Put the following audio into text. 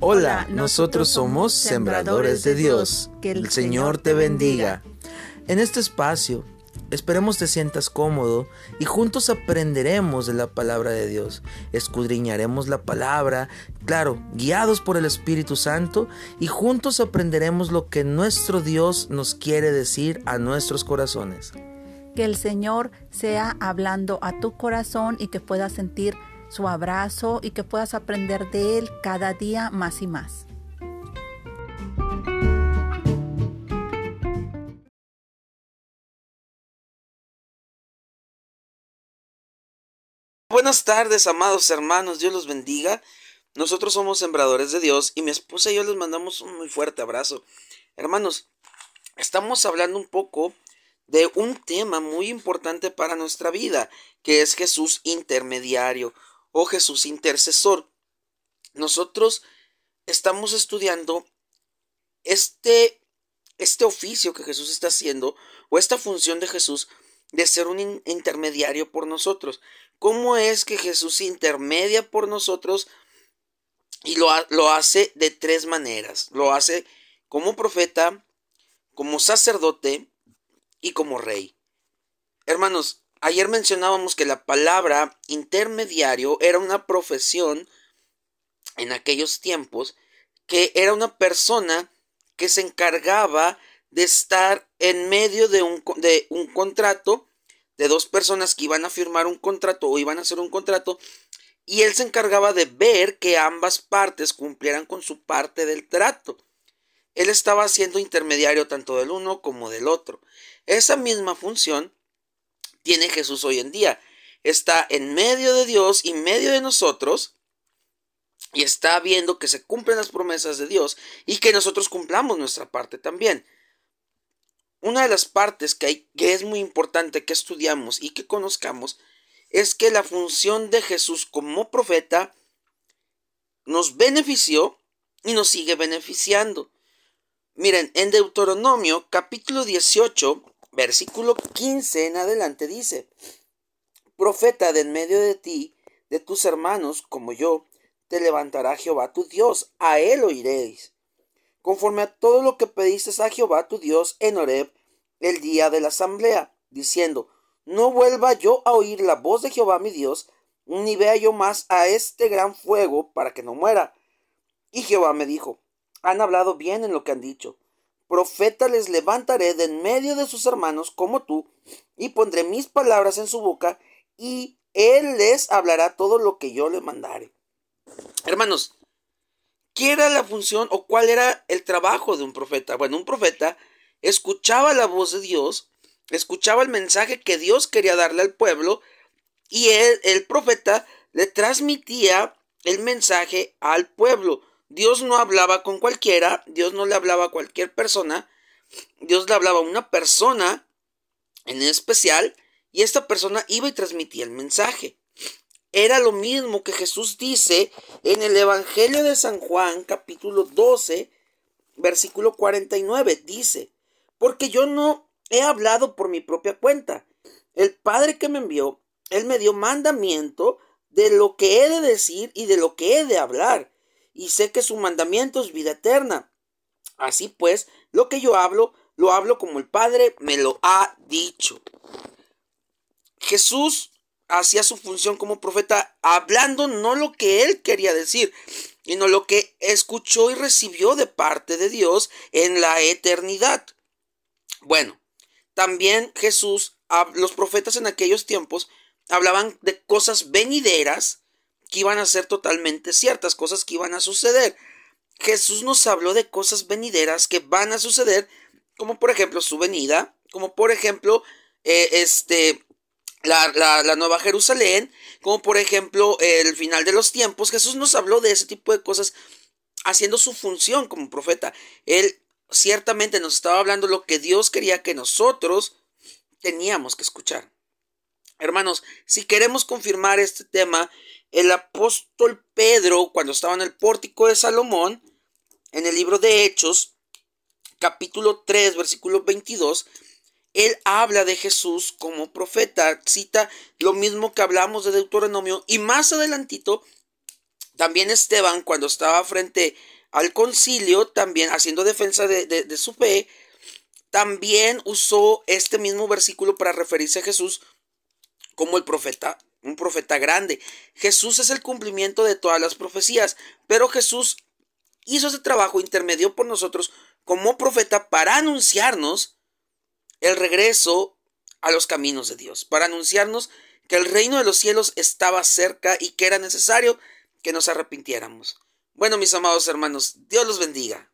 Hola, nosotros somos Sembradores de Dios. Que el Señor te bendiga. En este espacio, esperemos te sientas cómodo y juntos aprenderemos de la palabra de Dios. Escudriñaremos la palabra, claro, guiados por el Espíritu Santo, y juntos aprenderemos lo que nuestro Dios nos quiere decir a nuestros corazones. Que el Señor sea hablando a tu corazón y que puedas sentir su abrazo y que puedas aprender de Él cada día más y más. Buenas tardes, amados hermanos, Dios los bendiga. Nosotros somos sembradores de Dios y mi esposa y yo les mandamos un muy fuerte abrazo. Hermanos, estamos hablando un poco de un tema muy importante para nuestra vida, que es Jesús intermediario oh Jesús intercesor. Nosotros estamos estudiando este, este oficio que Jesús está haciendo o esta función de Jesús de ser un intermediario por nosotros. ¿Cómo es que Jesús intermedia por nosotros? Y lo, lo hace de tres maneras. Lo hace como profeta, como sacerdote y como rey. Hermanos, Ayer mencionábamos que la palabra intermediario era una profesión en aquellos tiempos que era una persona que se encargaba de estar en medio de un, de un contrato de dos personas que iban a firmar un contrato o iban a hacer un contrato y él se encargaba de ver que ambas partes cumplieran con su parte del trato. Él estaba siendo intermediario tanto del uno como del otro. Esa misma función tiene Jesús hoy en día. Está en medio de Dios y medio de nosotros y está viendo que se cumplen las promesas de Dios y que nosotros cumplamos nuestra parte también. Una de las partes que, hay, que es muy importante que estudiamos y que conozcamos es que la función de Jesús como profeta nos benefició y nos sigue beneficiando. Miren, en Deuteronomio capítulo 18, versículo 15 en adelante dice, Profeta de en medio de ti, de tus hermanos, como yo, te levantará Jehová tu Dios, a él oiréis. Conforme a todo lo que pediste a Jehová tu Dios en Horeb el día de la asamblea, diciendo, no vuelva yo a oír la voz de Jehová mi Dios, ni vea yo más a este gran fuego para que no muera. Y Jehová me dijo, han hablado bien en lo que han dicho profeta les levantaré de en medio de sus hermanos como tú, y pondré mis palabras en su boca, y él les hablará todo lo que yo le mandare. Hermanos, ¿qué era la función o cuál era el trabajo de un profeta? Bueno, un profeta escuchaba la voz de Dios, escuchaba el mensaje que Dios quería darle al pueblo, y el profeta le transmitía el mensaje al pueblo. Dios no hablaba con cualquiera, Dios no le hablaba a cualquier persona, Dios le hablaba a una persona en especial y esta persona iba y transmitía el mensaje. Era lo mismo que Jesús dice en el Evangelio de San Juan capítulo 12 versículo 49. Dice, porque yo no he hablado por mi propia cuenta. El Padre que me envió, Él me dio mandamiento de lo que he de decir y de lo que he de hablar y sé que su mandamiento es vida eterna. Así pues, lo que yo hablo, lo hablo como el Padre me lo ha dicho. Jesús hacía su función como profeta hablando no lo que él quería decir, sino lo que escuchó y recibió de parte de Dios en la eternidad. Bueno, también Jesús, los profetas en aquellos tiempos, hablaban de cosas venideras que iban a ser totalmente ciertas, cosas que iban a suceder. Jesús nos habló de cosas venideras que van a suceder, como por ejemplo su venida, como por ejemplo eh, este, la, la, Nueva Jerusalén, como por ejemplo el final de los tiempos. Jesús nos habló de ese tipo de cosas haciendo su función como profeta. Él ciertamente nos estaba hablando lo que Dios quería que nosotros teníamos que escuchar. Hermanos, si queremos confirmar este tema, el apóstol Pedro, cuando estaba en el pórtico de Salomón, en el libro de Hechos, capítulo 3, versículo 22, él habla de Jesús como profeta, cita lo mismo que hablamos de Deuteronomio y más adelantito También Esteban, cuando estaba frente al concilio, también haciendo defensa de, de su fe, también usó este mismo versículo para referirse a Jesús como el profeta, un profeta grande. Jesús es el cumplimiento de todas las profecías, pero Jesús hizo ese trabajo intermedio por nosotros como profeta para anunciarnos el regreso a los caminos de Dios, para anunciarnos que el reino de los cielos estaba cerca y que era necesario que nos arrepintiéramos. Bueno, mis amados hermanos, Dios los bendiga.